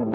Salut,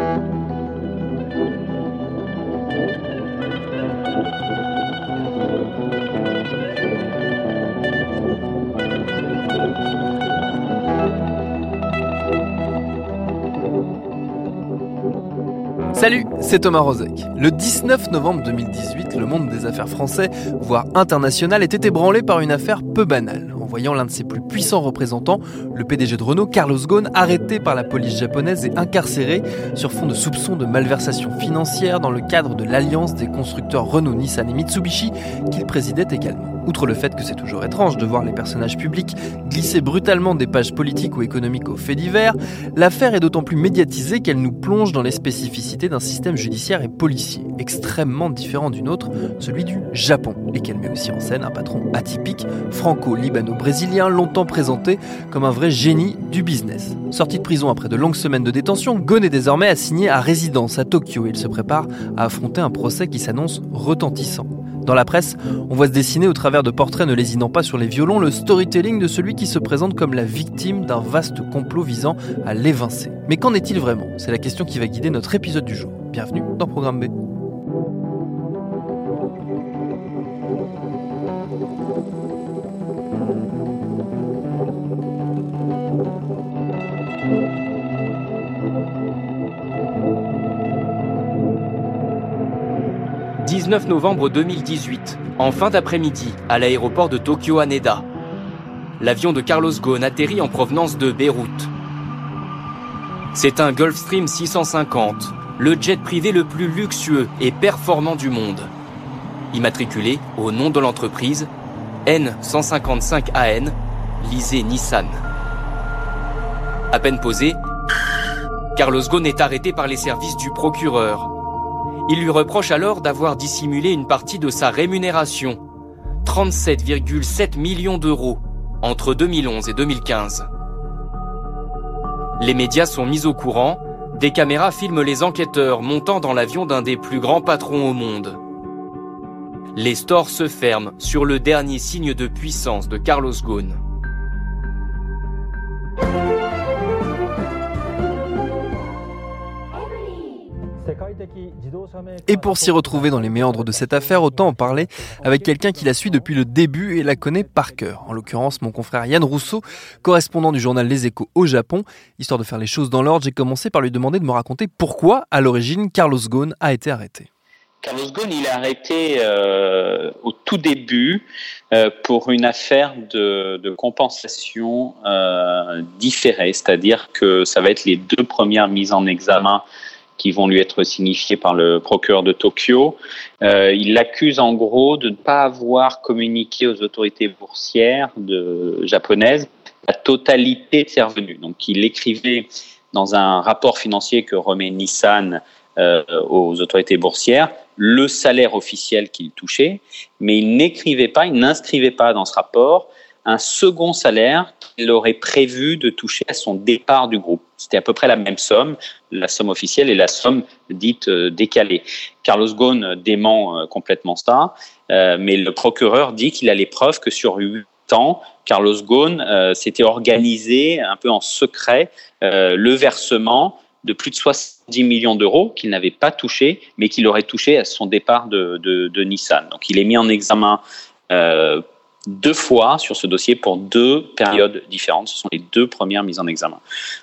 c'est Thomas Rozek. Le 19 novembre 2018, le monde des affaires français, voire international, était ébranlé par une affaire peu banale. En voyant l'un de ses plus puissants représentants, le PDG de Renault, Carlos Ghosn, arrêté par la police japonaise et incarcéré sur fond de soupçons de malversation financière dans le cadre de l'alliance des constructeurs Renault, Nissan et Mitsubishi qu'il présidait également. Outre le fait que c'est toujours étrange de voir les personnages publics glisser brutalement des pages politiques ou économiques aux faits divers, l'affaire est d'autant plus médiatisée qu'elle nous plonge dans les spécificités d'un système judiciaire et policier extrêmement différent d'une autre, celui du Japon, et qu'elle met aussi en scène un patron atypique, franco-libano-brésilien, longtemps présenté comme un vrai génie du business. Sorti de prison après de longues semaines de détention, Gon est désormais assigné à résidence à Tokyo et il se prépare à affronter un procès qui s'annonce retentissant. Dans la presse, on voit se dessiner au travers de portraits ne lésinant pas sur les violons le storytelling de celui qui se présente comme la victime d'un vaste complot visant à l'évincer. Mais qu'en est-il vraiment? C'est la question qui va guider notre épisode du jour. Bienvenue dans Programme B. 19 novembre 2018, en fin d'après-midi, à l'aéroport de Tokyo Haneda. L'avion de Carlos Ghosn atterrit en provenance de Beyrouth. C'est un Gulfstream 650, le jet privé le plus luxueux et performant du monde. Immatriculé au nom de l'entreprise N155AN, lisez Nissan. À peine posé, Carlos Ghosn est arrêté par les services du procureur. Il lui reproche alors d'avoir dissimulé une partie de sa rémunération, 37,7 millions d'euros, entre 2011 et 2015. Les médias sont mis au courant, des caméras filment les enquêteurs montant dans l'avion d'un des plus grands patrons au monde. Les stores se ferment sur le dernier signe de puissance de Carlos Ghosn. Et pour s'y retrouver dans les méandres de cette affaire, autant en parler avec quelqu'un qui la suit depuis le début et la connaît par cœur. En l'occurrence, mon confrère Yann Rousseau, correspondant du journal Les Échos au Japon. Histoire de faire les choses dans l'ordre, j'ai commencé par lui demander de me raconter pourquoi, à l'origine, Carlos Ghosn a été arrêté. Carlos Ghosn, il est arrêté euh, au tout début euh, pour une affaire de, compensation euh, différée, c'est-à-dire que ça va être les deux premières mises en examen qui vont lui être signifiées par le procureur de Tokyo. Euh, il l'accuse en gros de ne pas avoir communiqué aux autorités boursières japonaises la totalité de ses revenus. Donc il écrivait dans un rapport financier que remet Nissan euh, aux autorités boursières le salaire officiel qu'il touchait, mais il n'écrivait pas, il n'inscrivait pas dans ce rapport un second salaire qu'il aurait prévu de toucher à son départ du groupe. C'était à peu près la même somme, la somme officielle et la somme dite euh, décalée. Carlos Ghosn dément euh, complètement ça, euh, mais le procureur dit qu'il a les preuves que sur huit ans, Carlos Ghosn s'était organisé un peu en secret le versement de plus de 70 millions d'euros qu'il n'avait pas touché, mais qu'il aurait touché à son départ de, Nissan. Donc il est mis en examen euh, deux fois sur ce dossier pour deux périodes différentes. Ce sont les deux premières mises en examen.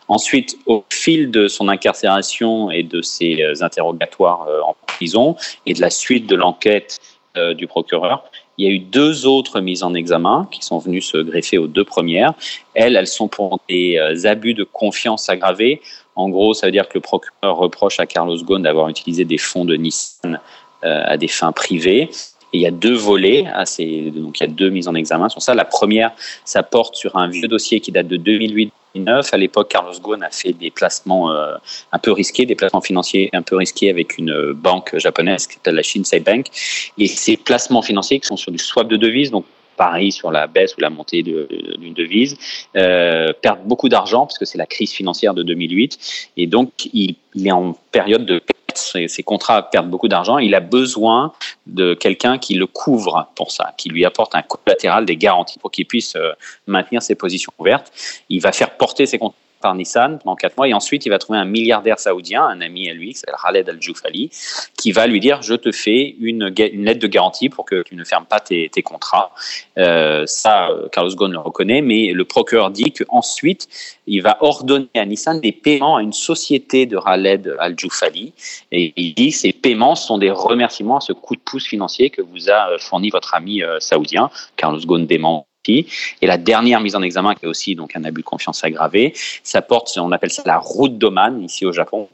Ensuite, au fil de son incarcération et de ses euh, interrogatoires euh, en prison et de la suite de l'enquête euh, du procureur, il y a eu deux autres mises en examen qui sont venues se greffer aux deux premières. Elles, elles sont pour des abus de confiance aggravés. En gros, ça veut dire que le procureur reproche à Carlos Ghosn d'avoir utilisé des fonds de Nissan à des fins privées Et il y a deux volets, à donc il y a deux mises en examen sur ça. La première, ça porte sur un vieux dossier qui date de 2008 à l'époque, Carlos Ghosn a fait des placements euh, un peu risqués, des placements financiers un peu risqués avec une banque japonaise qui s'appelle la Shinsei Bank. Et ces placements financiers qui sont sur du swap de devises, donc Paris sur la baisse ou la montée d'une devise, euh, perdent beaucoup d'argent parce que c'est la crise financière de 2008. Et donc, il est en période de ses, contrats perdent beaucoup d'argent, il a besoin de quelqu'un qui le couvre pour ça, qui lui apporte un collatéral, des garanties pour qu'il puisse euh, maintenir ses positions ouvertes. Il va faire porter ses contrats par Nissan pendant quatre mois et ensuite il va trouver un milliardaire saoudien, un ami à lui, qui s'appelle Khaled Al-Joufali, qui va lui dire je te fais une, lettre de garantie pour que tu ne fermes pas tes, tes contrats. Euh, ça, Carlos Ghosn le reconnaît, mais le procureur dit qu'ensuite il va ordonner à Nissan des paiements à une société de Khaled Al-Joufali et il dit ces paiements sont des remerciements à ce coup de pouce financier que vous a fourni votre ami euh, saoudien. Carlos Ghosn dément et la dernière mise en examen, qui est aussi donc un abus de confiance aggravé, ça porte, on appelle ça la route d'Oman, ici au Japon.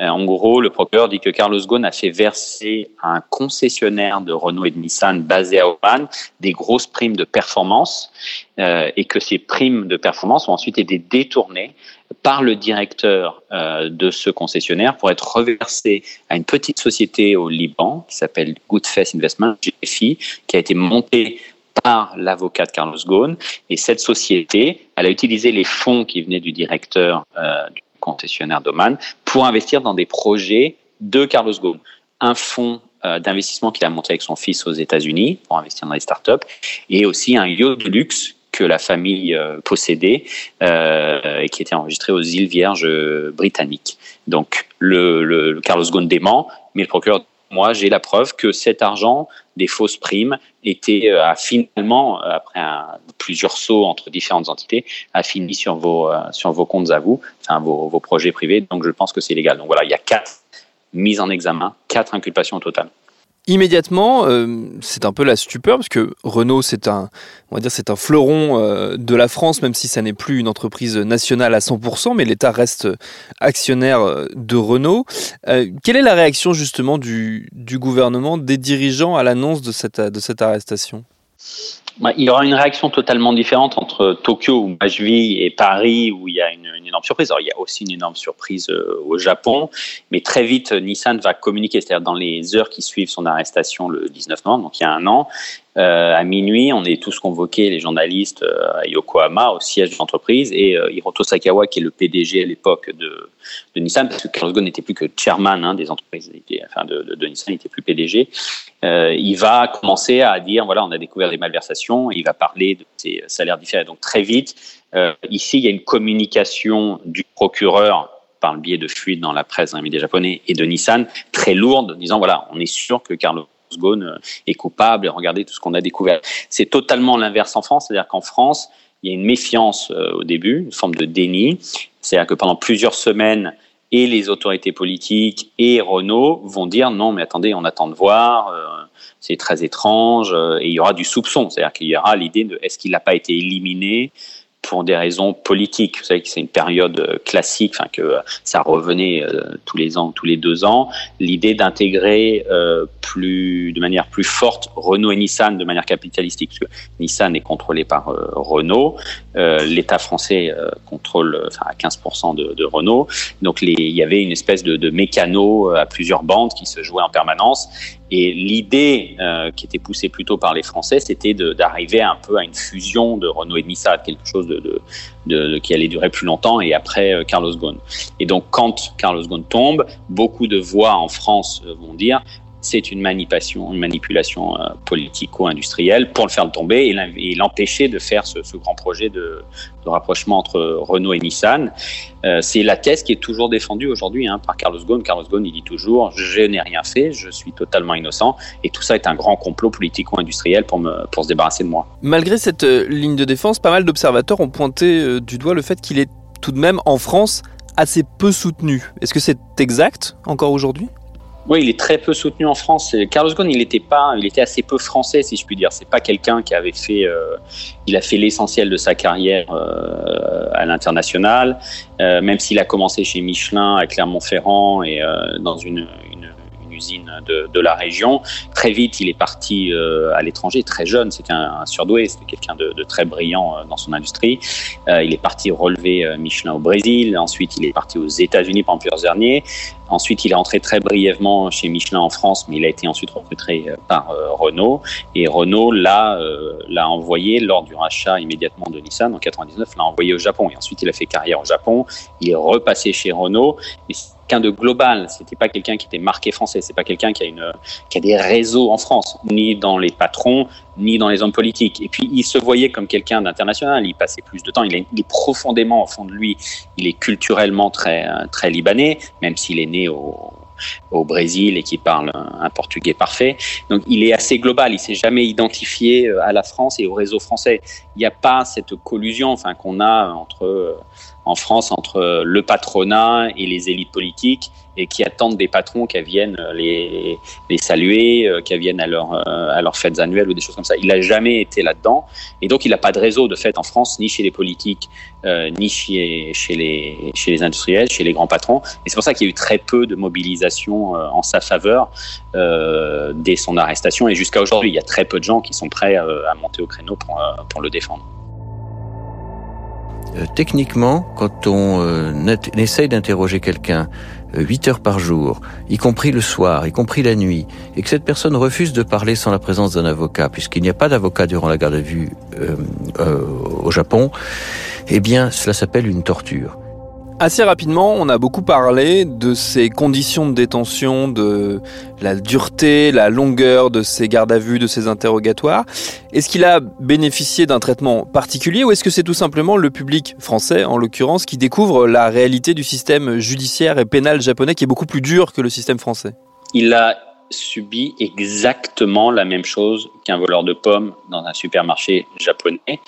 Euh, en gros, le procureur dit que Carlos Ghosn a fait verser à un concessionnaire de Renault et de Nissan basé à Oman des grosses primes de performance euh, et que ces primes de performance ont ensuite été détournées par le directeur euh, de ce concessionnaire pour être reversées à une petite société au Liban qui s'appelle Goodface Investment, GFI, qui a été montée par l'avocat de Carlos Ghosn. Et cette société, elle a utilisé les fonds qui venaient du directeur euh, du concessionnaire d'Oman pour investir dans des projets de Carlos Ghosn. Un fonds euh, d'investissement qu'il a monté avec son fils aux États-Unis pour investir dans les startups et aussi un yacht de luxe que la famille euh, possédait euh, et qui était enregistré aux îles Vierges britanniques. Donc le, le, Carlos Ghosn dément, mais le procureur moi, j'ai la preuve que cet argent des fausses primes était euh, a finalement, euh, après plusieurs sauts entre différentes entités, a fini sur vos, euh, comptes à vous, vos, vos projets privés. Donc je pense que c'est légal. Donc voilà, il y a quatre mises en examen, quatre inculpations au total. Immédiatement, euh, c'est un peu la stupeur parce que Renault, c'est un, on va dire, c'est un fleuron euh, de la France, même si ça n'est plus une entreprise nationale à 100%, mais l'État reste actionnaire euh, de Renault. quelle est la réaction justement du, du gouvernement, des dirigeants à l'annonce de cette, de cette arrestation? Il y aura une réaction totalement différente entre Tokyo où je vis et Paris où il y a une, une énorme surprise. Alors il y a aussi une énorme surprise euh, au Japon, mais très vite Nissan va communiquer, c'est-à-dire dans les heures qui suivent son arrestation le 19 novembre, donc il y a un an, euh, à minuit, on est tous convoqués, les journalistes, euh, à Yokohama, au siège de l'entreprise, et euh, Hiroto Sakawa, qui est le PDG à l'époque de, Nissan, parce que Carlos Ghosn n'était plus que chairman hein, des entreprises, enfin de, Nissan, il n'était plus PDG. il va commencer à dire voilà, on a découvert des malversations, il va parler de ses salaires différés. Donc très vite, ici, il y a une communication du procureur par le biais de fuites dans la presse dans les médias japonais et de Nissan très lourde, disant voilà, on est sûr que Carlos Ghosn euh, est coupable et regardez tout ce qu'on a découvert. C'est totalement l'inverse en France, c'est-à-dire qu'en France, il y a une méfiance euh, au début, une forme de déni. C'est-à-dire que pendant plusieurs semaines, et les autorités politiques et Renault vont dire non, mais attendez, on attend de voir, euh, c'est très étrange, et il y aura du soupçon, c'est-à-dire qu'il y aura l'idée de est-ce qu'il n'a pas été éliminé pour des raisons politiques. Vous savez que c'est une période euh, classique, enfin que euh, ça revenait euh, tous les ans, tous les deux ans. L'idée d'intégrer plus, de manière plus forte Renault et Nissan de manière capitalistique, parce que Nissan est contrôlé par Renault, l'État français contrôle enfin, à 15% de, Renault. Donc il y avait une espèce de, mécano à plusieurs bandes qui se jouaient en permanence. Et l'idée euh, qui était poussée plutôt par les Français, c'était d'arriver un peu à une fusion de Renault et de Nissan, quelque chose de, qui allait durer plus longtemps, et après euh, Carlos Ghosn. Et donc quand Carlos Ghosn tombe, beaucoup de voix en France euh, vont dire c'est une manipulation, une manipulation euh, politico-industrielle pour le faire tomber et l'empêcher de faire ce, grand projet de, rapprochement entre Renault et Nissan. Euh, c'est la thèse qui est toujours défendue aujourd'hui hein, par Carlos Ghosn. Carlos Ghosn, il dit toujours je n'ai rien fait, je suis totalement innocent, et tout ça est un grand complot politico-industriel pour, se débarrasser de moi. Malgré cette euh, ligne de défense, pas mal d'observateurs ont pointé du doigt le fait qu'il est tout de même en France assez peu soutenu. Est-ce que c'est exact encore aujourd'hui? Oui, il est très peu soutenu en France. Carlos Ghosn, il était pas, il était assez peu français, si je puis dire. C'est pas quelqu'un qui avait fait, euh, il a fait l'essentiel de sa carrière euh, à l'international, euh, même s'il a commencé chez Michelin, à Clermont-Ferrand et dans une, usine de, la région. Très vite, il est parti à l'étranger, très jeune. C'était un, surdoué, c'était quelqu'un de, très brillant dans son industrie. il est parti relever Michelin au Brésil. Ensuite, il est parti aux États-Unis pendant plusieurs années. Ensuite, il est entré très brièvement chez Michelin en France, mais il a été ensuite recruté euh, par euh, Renault. Et Renault l'a euh, l'a envoyé lors du rachat immédiatement de Nissan en 99, l'a envoyé au Japon. Et ensuite, il a fait carrière au Japon. Il est repassé chez Renault. Et quelqu'un de global. C'était pas quelqu'un qui était marqué français. C'est pas quelqu'un qui a une qui a des réseaux en France, ni dans les patrons, ni dans les hommes politiques. Et puis il se voyait comme quelqu'un d'international. Il passait plus de temps. Il est, profondément au fond de lui. Il est culturellement très très libanais, même s'il est né au au Brésil et qui parle un, portugais parfait. Donc il est assez global, il s'est jamais identifié à la France et au réseau français. Il n'y a pas cette collusion qu'on a entre en France entre le patronat et les élites politiques et qui attendent des patrons qui viennent les, les saluer, euh, qui viennent à, leur, euh, à leurs fêtes annuelles ou des choses comme ça. Il n'a jamais été là-dedans. Et donc, il n'a pas de réseau de fait en France, ni chez les politiques, euh, ni chez, chez, les, chez les industriels, chez les grands patrons. Et c'est pour ça qu'il y a eu très peu de mobilisation en sa faveur dès son arrestation. Et jusqu'à aujourd'hui, il y a très peu de gens qui sont prêts à monter au créneau pour, pour le défendre. Euh, techniquement, quand on euh, essaye d'interroger quelqu'un 8 euh, heures par jour, y compris le soir, y compris la nuit, et que cette personne refuse de parler sans la présence d'un avocat, puisqu'il n'y a pas d'avocat durant la garde à vue au Japon, eh bien, cela s'appelle une torture. Assez rapidement, on a beaucoup parlé de ces conditions de détention, de la dureté, la longueur de ces gardes à vue, de ces interrogatoires. Est-ce qu'il a bénéficié d'un traitement particulier ou est-ce que c'est tout simplement le public français, en l'occurrence, qui découvre la réalité du système judiciaire et pénal japonais qui est beaucoup plus dur que le système français? Il a subi exactement la même chose qu'un voleur de pommes dans un supermarché japonais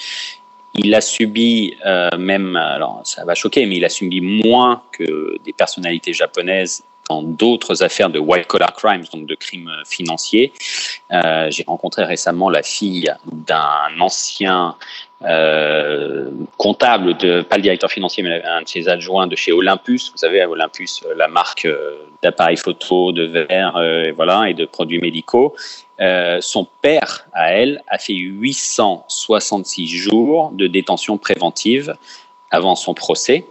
il a subi euh, même, alors ça va choquer, mais il a subi moins que des personnalités japonaises dans d'autres affaires de white collar crimes, donc de crimes financiers. Euh, J'ai rencontré récemment la fille d'un ancien euh, comptable, de, pas le directeur financier, mais un de ses adjoints de chez Olympus. Vous savez, Olympus, la marque euh, d'appareils photo, de verre, euh, voilà, et de produits médicaux. Euh, son père, à elle, a fait 866 jours de détention préventive avant son procès.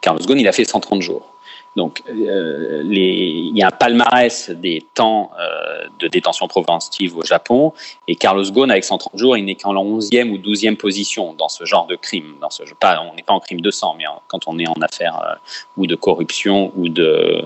Carlos Ghosn, il a fait 130 jours. Donc, euh, il y a un palmarès des temps euh, de détention préventive au Japon. Et Carlos Ghosn, avec 130 jours, il n'est qu'en 11e ou 12e position dans ce genre de crime. Dans ce, pas, on n'est pas en crime de sang, mais quand on est en affaire euh, ou de corruption ou de,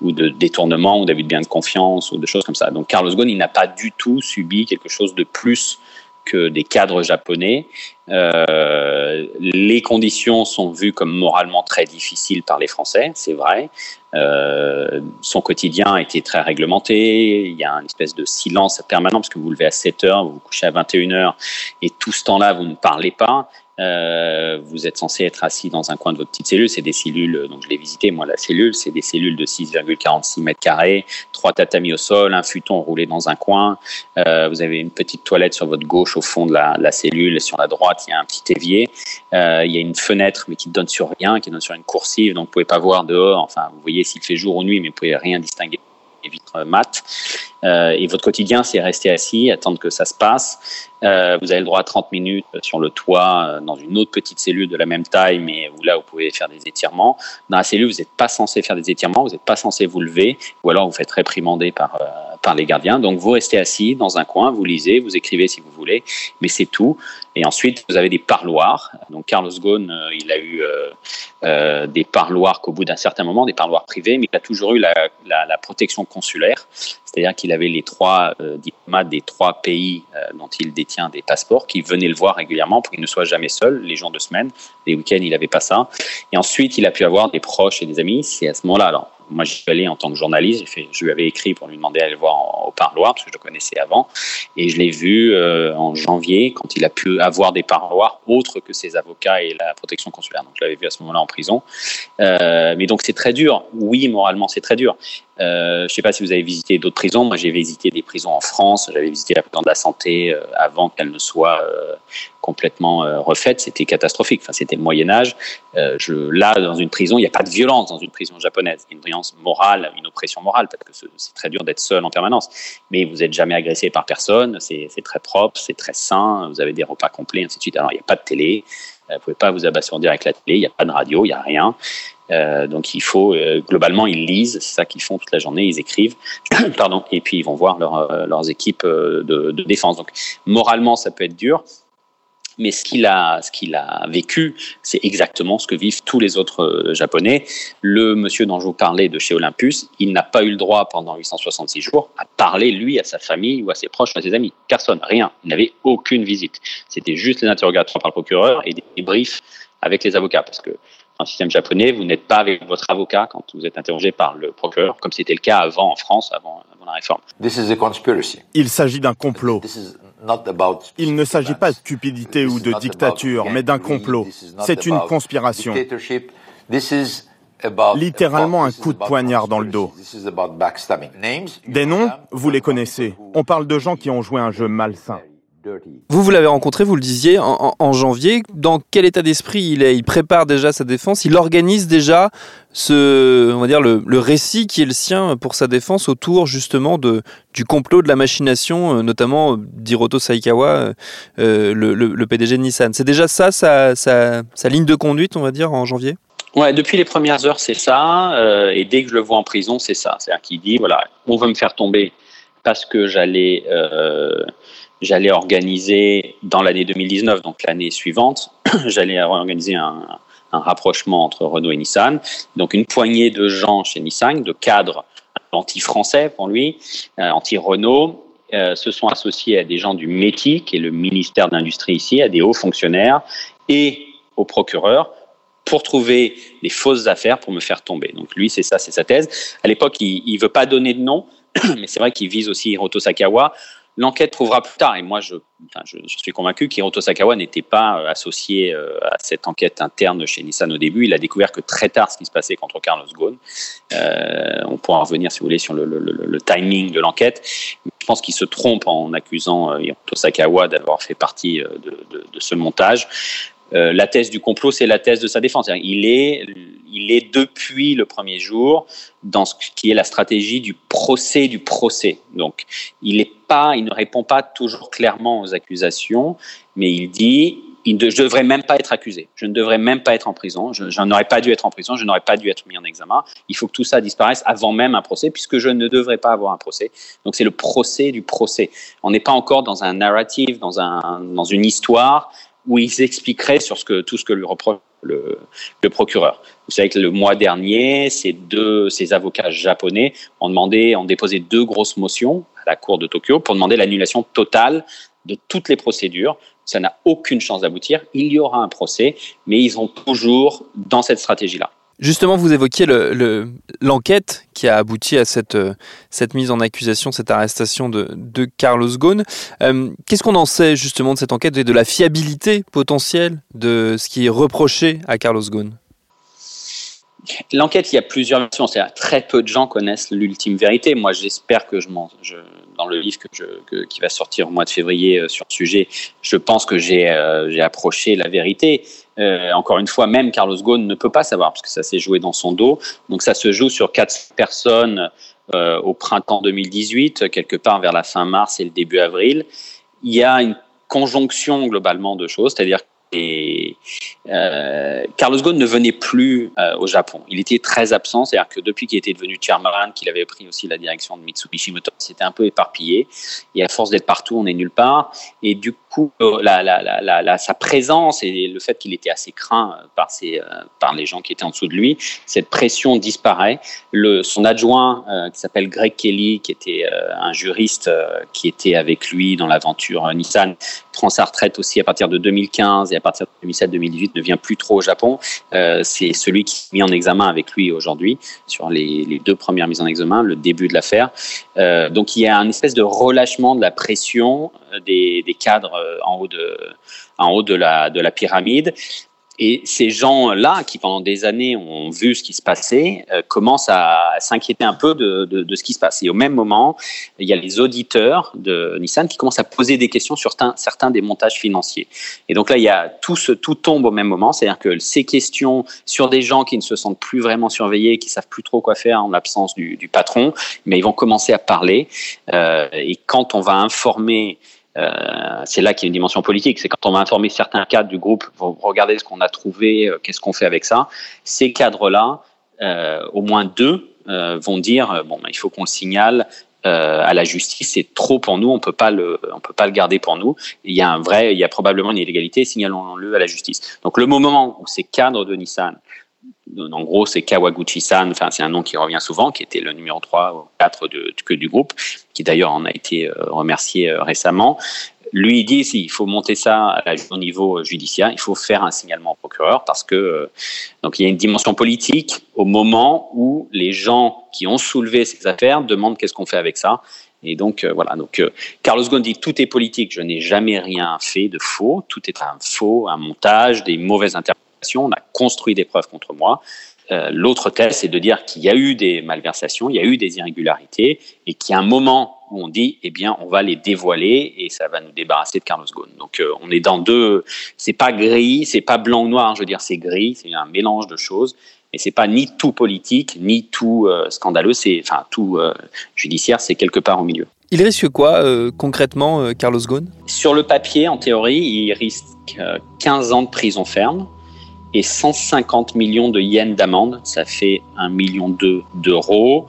ou de détournement ou d'abus de bien de confiance ou de choses comme ça. Donc, Carlos Ghosn, il n'a pas du tout subi quelque chose de plus que des cadres japonais. Euh, les conditions sont vues comme moralement très difficiles par les Français, c'est vrai. Euh, son quotidien a été très réglementé. Il y a une espèce de silence permanent parce que vous vous levez à 7 heures, vous vous couchez à 21 heures et tout ce temps-là, vous ne parlez pas. Euh, vous êtes censé être assis dans un coin de votre petite cellule. C'est des cellules, donc je l'ai visité, moi, la cellule, c'est des cellules de 6,46 mètres carrés, trois tatamis au sol, un futon roulé dans un coin. Euh, vous avez une petite toilette sur votre gauche au fond de la, cellule. Sur la droite, il y a un petit évier. Euh, il y a une fenêtre, mais qui donne sur rien, qui donne sur une coursive. Donc, vous pouvez pas voir dehors. Enfin, vous voyez s'il fait jour ou nuit, mais vous pouvez rien distinguer des vitres mat. Euh, et votre quotidien, c'est rester assis, attendre que ça se passe. Euh, vous avez le droit à 30 minutes sur le toit, euh, dans une autre petite cellule de la même taille, mais où là, vous pouvez faire des étirements. Dans la cellule, vous n'êtes pas censé faire des étirements, vous n'êtes pas censé vous lever, ou alors vous faites réprimander par, par les gardiens. Donc, vous restez assis dans un coin, vous lisez, vous écrivez si vous voulez, mais c'est tout. Et ensuite, vous avez des parloirs. Donc, Carlos Ghosn, il a eu euh, des parloirs qu'au bout d'un certain moment, des parloirs privés, mais il a toujours eu la, protection consulaire. C'est-à-dire qu'il avait les trois euh, diplomates des trois pays euh, dont il détient des passeports qui venaient le voir régulièrement pour qu'il ne soit jamais seul les jours de semaine. Les week-ends, il n'avait pas ça. Et ensuite, il a pu avoir des proches et des amis. C'est à ce moment-là, alors moi, j'y suis allé en tant que journaliste. Je lui avais écrit pour lui demander d'aller le voir au parloir, parce que je le connaissais avant. Et je l'ai vu euh, en janvier, quand il a pu avoir des parloirs autres que ses avocats et la protection consulaire. Donc, je l'avais vu à ce moment-là en prison. Euh, mais donc, c'est très dur. Oui, moralement, c'est très dur. Euh, je ne sais pas si vous avez visité d'autres prisons. Moi, j'ai visité des prisons en France. J'avais visité la prison de la santé euh, avant qu'elle ne soit euh, complètement refaite. C'était catastrophique. Enfin, c'était le Moyen Âge. je, là, dans une prison, il n'y a pas de violence dans une prison japonaise. Il y a une violence morale, une oppression morale, parce que c'est très dur d'être seul en permanence. Mais vous n'êtes jamais agressé par personne. C'est très propre, c'est très sain. Vous avez des repas complets, ainsi de suite. Alors, il n'y a pas de télé. Vous ne pouvez pas vous abasourdir avec la télé. Il n'y a pas de radio. Il n'y a rien. Euh, donc il faut euh, globalement ils lisent, c'est ça qu'ils font toute la journée, ils écrivent, pardon, et puis ils vont voir euh, leurs équipes de, de, défense. Donc moralement ça peut être dur, mais ce qu'il a, ce qu'il a vécu, c'est exactement ce que vivent tous les autres Japonais. Le monsieur dont je vous parlais de chez Olympus, il n'a pas eu le droit pendant 866 jours à parler lui à sa famille ou à ses proches ou à ses amis. Personne, rien. Il n'avait aucune visite. C'était juste les interrogatoires par le procureur et des briefs avec les avocats, parce que un système japonais, vous n'êtes pas avec votre avocat quand vous êtes interrogé par le procureur, comme c'était le cas avant en France, avant, la réforme. Il s'agit d'un complot. Il ne s'agit pas de cupidité ou de dictature, mais d'un complot. C'est une conspiration. Littéralement un coup de poignard dans le dos. Des noms, vous les connaissez. On parle de gens qui ont joué un jeu malsain. Vous, vous l'avez rencontré, vous le disiez, en, janvier. Dans quel état d'esprit il est? Il prépare déjà sa défense, il organise déjà ce, on va dire, le, récit qui est le sien pour sa défense autour justement de, du complot, de la machination, euh, notamment d'Hiroto Saikawa, euh, le, PDG de Nissan. C'est déjà ça sa, sa, ligne de conduite, on va dire, en janvier? Ouais, depuis les premières heures, c'est ça. Euh, et dès que je le vois en prison, c'est ça. C'est-à-dire qu'il dit, voilà, on veut me faire tomber parce que j'allais j'allais organiser dans l'année 2019, donc l'année suivante, j'allais organiser un, rapprochement entre Renault et Nissan. Donc une poignée de gens chez Nissan, de cadres anti-français pour lui, euh, anti-Renault, euh, se sont associés à des gens du métier, qui est le ministère de l'Industrie ici, à des hauts fonctionnaires et au procureur pour trouver des fausses affaires pour me faire tomber. Donc lui, c'est ça, c'est sa thèse. À l'époque, il ne veut pas donner de nom, mais c'est vrai qu'il vise aussi Hiroto Sakawa L'enquête prouvera plus tard, et moi je, suis convaincu qu'Hiroto Sakawa n'était pas euh, associé euh, à cette enquête interne chez Nissan au début. Il a découvert que très tard ce qui se passait contre Carlos Ghosn. Euh, on pourra revenir, si vous voulez, sur le, timing de l'enquête. Je pense qu'il se trompe en accusant Hiroto Sakawa d'avoir fait partie de, ce montage. Euh, la thèse du complot, c'est la thèse de sa défense. Il est, il est depuis le premier jour dans ce qui est la stratégie du procès du procès. Donc, il est pas, il ne répond pas toujours clairement aux accusations, mais il dit il ne, je devrais même pas être accusé. Je ne devrais même pas être en prison. Je, n'aurais pas dû être en prison. Je n'aurais pas dû être mis en examen. Il faut que tout ça disparaisse avant même un procès, puisque je ne devrais pas avoir un procès. Donc c'est le procès du procès. On n'est pas encore dans un narrative, dans un, dans une histoire où ils expliqueraient sur ce que, tout ce que lui reproche le, le, procureur. Vous savez que le mois dernier, ces deux, ces avocats japonais ont demandé, ont déposé deux grosses motions à la cour de Tokyo pour demander l'annulation totale de toutes les procédures. Ça n'a aucune chance d'aboutir. Il y aura un procès, mais ils ont toujours dans cette stratégie-là. Justement, vous évoquiez l'enquête qui a abouti à cette, euh, cette mise en accusation, cette arrestation de, Carlos Ghosn. Euh, qu'est-ce qu'on en sait justement de cette enquête et de la fiabilité potentielle de ce qui est reproché à Carlos Ghosn? L'enquête, il y a plusieurs versions. Très peu de gens connaissent l'ultime vérité. Moi, j'espère que je, dans le livre qui va sortir au mois de février euh, sur le sujet, je pense que j'ai approché la vérité. Euh, encore une fois, même Carlos Ghosn ne peut pas savoir parce que ça s'est joué dans son dos. Donc ça se joue sur quatre personnes euh, au printemps 2018, quelque part vers la fin mars et le début avril. Il y a une conjonction globalement de choses, c'est-à-dire et euh, Carlos Ghosn ne venait plus euh, au Japon. Il était très absent, c'est-à-dire que depuis qu'il était devenu chairman, qu'il avait pris aussi la direction de Mitsubishi Motors, c'était un peu éparpillé. Et à force d'être partout, on est nulle part. Et du coup, euh, la, la, la, sa présence et le fait qu'il était assez craint par, par les gens qui étaient en dessous de lui, cette pression disparaît. Le, son adjoint, qui s'appelle Greg Kelly, qui était un juriste qui était avec lui dans l'aventure Nissan, prend sa retraite aussi à partir de 2015 et à partir de 2007-2018 ne vient plus trop au Japon. Euh, c'est celui qui est mis en examen avec lui aujourd'hui sur les, deux premières mises en examen, le début de l'affaire. Euh, donc il y a un espèce de relâchement de la pression euh, des, cadres en haut de, la pyramide. Et ces gens-là, qui pendant des années ont vu ce qui se passait, euh, commencent à s'inquiéter un peu de, de, de, ce qui se passe. Et au même moment, il y a les auditeurs de Nissan qui commencent à poser des questions sur certains, certains des montages financiers. Et donc là, il y a tout, ce, tout tombe au même moment, c'est-à-dire que ces questions sur des gens qui ne se sentent plus vraiment surveillés, qui savent plus trop quoi faire en l'absence du, du, patron, mais ils vont commencer à parler. Euh, et quand on va informer euh, c'est là qu'il y a une dimension politique. C'est quand on va informer certains cadres du groupe, regardez ce qu'on a trouvé, euh, qu'est-ce qu'on fait avec ça. Ces cadres-là, euh, au moins deux, vont dire bon, ben, il faut qu'on le signale à la justice. C'est trop pour nous, on peut pas le, on peut pas le garder pour nous. Il y a un vrai, il y a probablement une illégalité. Signalons-le à la justice. Donc le moment où ces cadres de Nissan en gros, c'est Kawaguchi-san, enfin, c'est un nom qui revient souvent, qui était le numéro 3 ou 4 de, que du groupe, qui d'ailleurs en a été euh, remercié euh, récemment. Lui, il dit il faut monter ça au niveau judiciaire, il faut faire un signalement au procureur parce que euh, donc il y a une dimension politique au moment où les gens qui ont soulevé ces affaires demandent qu'est-ce qu'on fait avec ça. Et donc voilà. Donc Carlos Ghosn tout est politique. Je n'ai jamais rien fait de faux. Tout est un faux, un montage, des mauvaises interprétations on a construit des preuves contre moi. Euh, l'autre thèse, c'est de dire qu'il y a eu des malversations, il y a eu des irrégularités, et qu'il y a un moment où on dit, eh bien, on va les dévoiler et ça va nous débarrasser de Carlos Ghosn. Donc, euh, on est dans deux. C'est pas gris, c'est pas blanc ou noir. Hein, je veux dire, c'est gris, c'est un mélange de choses. Mais c'est pas ni tout politique, ni tout euh, scandaleux. C'est, enfin, tout judiciaire. C'est quelque part au milieu. Il risque quoi concrètement, Carlos Ghosn? Sur le papier, en théorie, il risque 15 ans de prison ferme et 150 millions de yens d'amende, ça fait 1 million d'euros.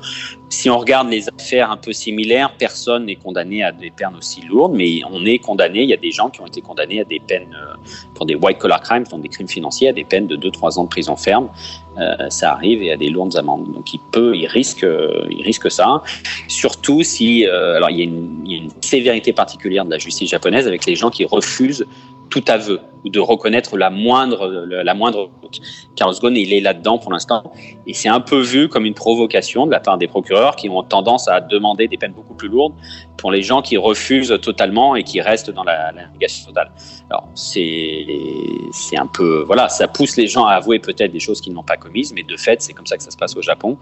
Si on regarde les affaires un peu similaires, personne n'est condamné à des peines aussi lourdes, mais on est condamné, il y a des gens qui ont été condamnés à des peines euh, pour des white collar crimes, donc des crimes financiers, à des peines de 2-3 ans de prison ferme. Euh, ça arrive et à des lourdes amendes. Donc il peut, il risque, euh, il risque ça. Surtout si, alors il y a une sévérité particulière de la justice japonaise avec les gens qui refusent tout aveu ou de reconnaître la moindre, la moindre Carlos Ghosn, il est là-dedans pour l'instant. Et c'est un peu vu comme une provocation de la part des procureurs qui ont tendance à demander des peines beaucoup plus lourdes pour les gens qui refusent totalement et qui restent dans la, la négation totale. Alors, c'est, c'est un peu, voilà, ça pousse les gens à avouer peut-être des choses qu'ils n'ont pas commises, mais de fait, c'est comme ça que ça se passe au Japon.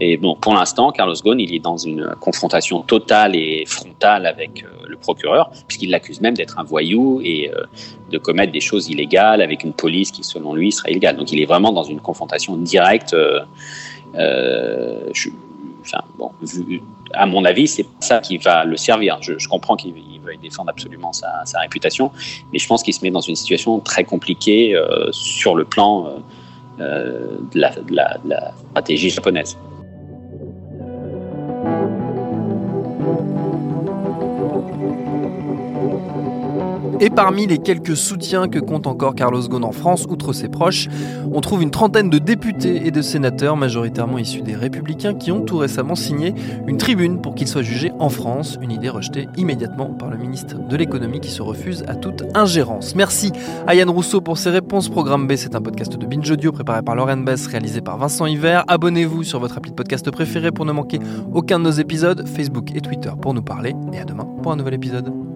Et bon, pour l'instant, Carlos Ghosn, il est dans une confrontation totale et frontale avec euh, le procureur, puisqu'il l'accuse même d'être un voyou et euh, de commettre des choses illégales avec une police qui, selon lui, serait illégale. Donc, il est vraiment dans une confrontation directe. Euh, euh je, enfin, bon, vu, à mon avis, c'est ça qui va le servir. Je, comprends qu'il veuille défendre absolument sa, réputation, mais je pense qu'il se met dans une situation très compliquée euh, sur le plan euh, de la stratégie japonaise. Et parmi les quelques soutiens que compte encore Carlos Ghosn en France, outre ses proches, on trouve une trentaine de députés et de sénateurs, majoritairement issus des Républicains, qui ont tout récemment signé une tribune pour qu'il soit jugé en France, une idée rejetée immédiatement par le ministre de l'économie qui se refuse à toute ingérence. Merci à Yann Rousseau pour ses réponses. Programme B, c'est un podcast de Binge Audio préparé par Lauren Bess, réalisé par Vincent Hiver. Abonnez-vous sur votre appli de podcast préféré pour ne manquer aucun de nos épisodes, Facebook et Twitter pour nous parler. Et à demain pour un nouvel épisode.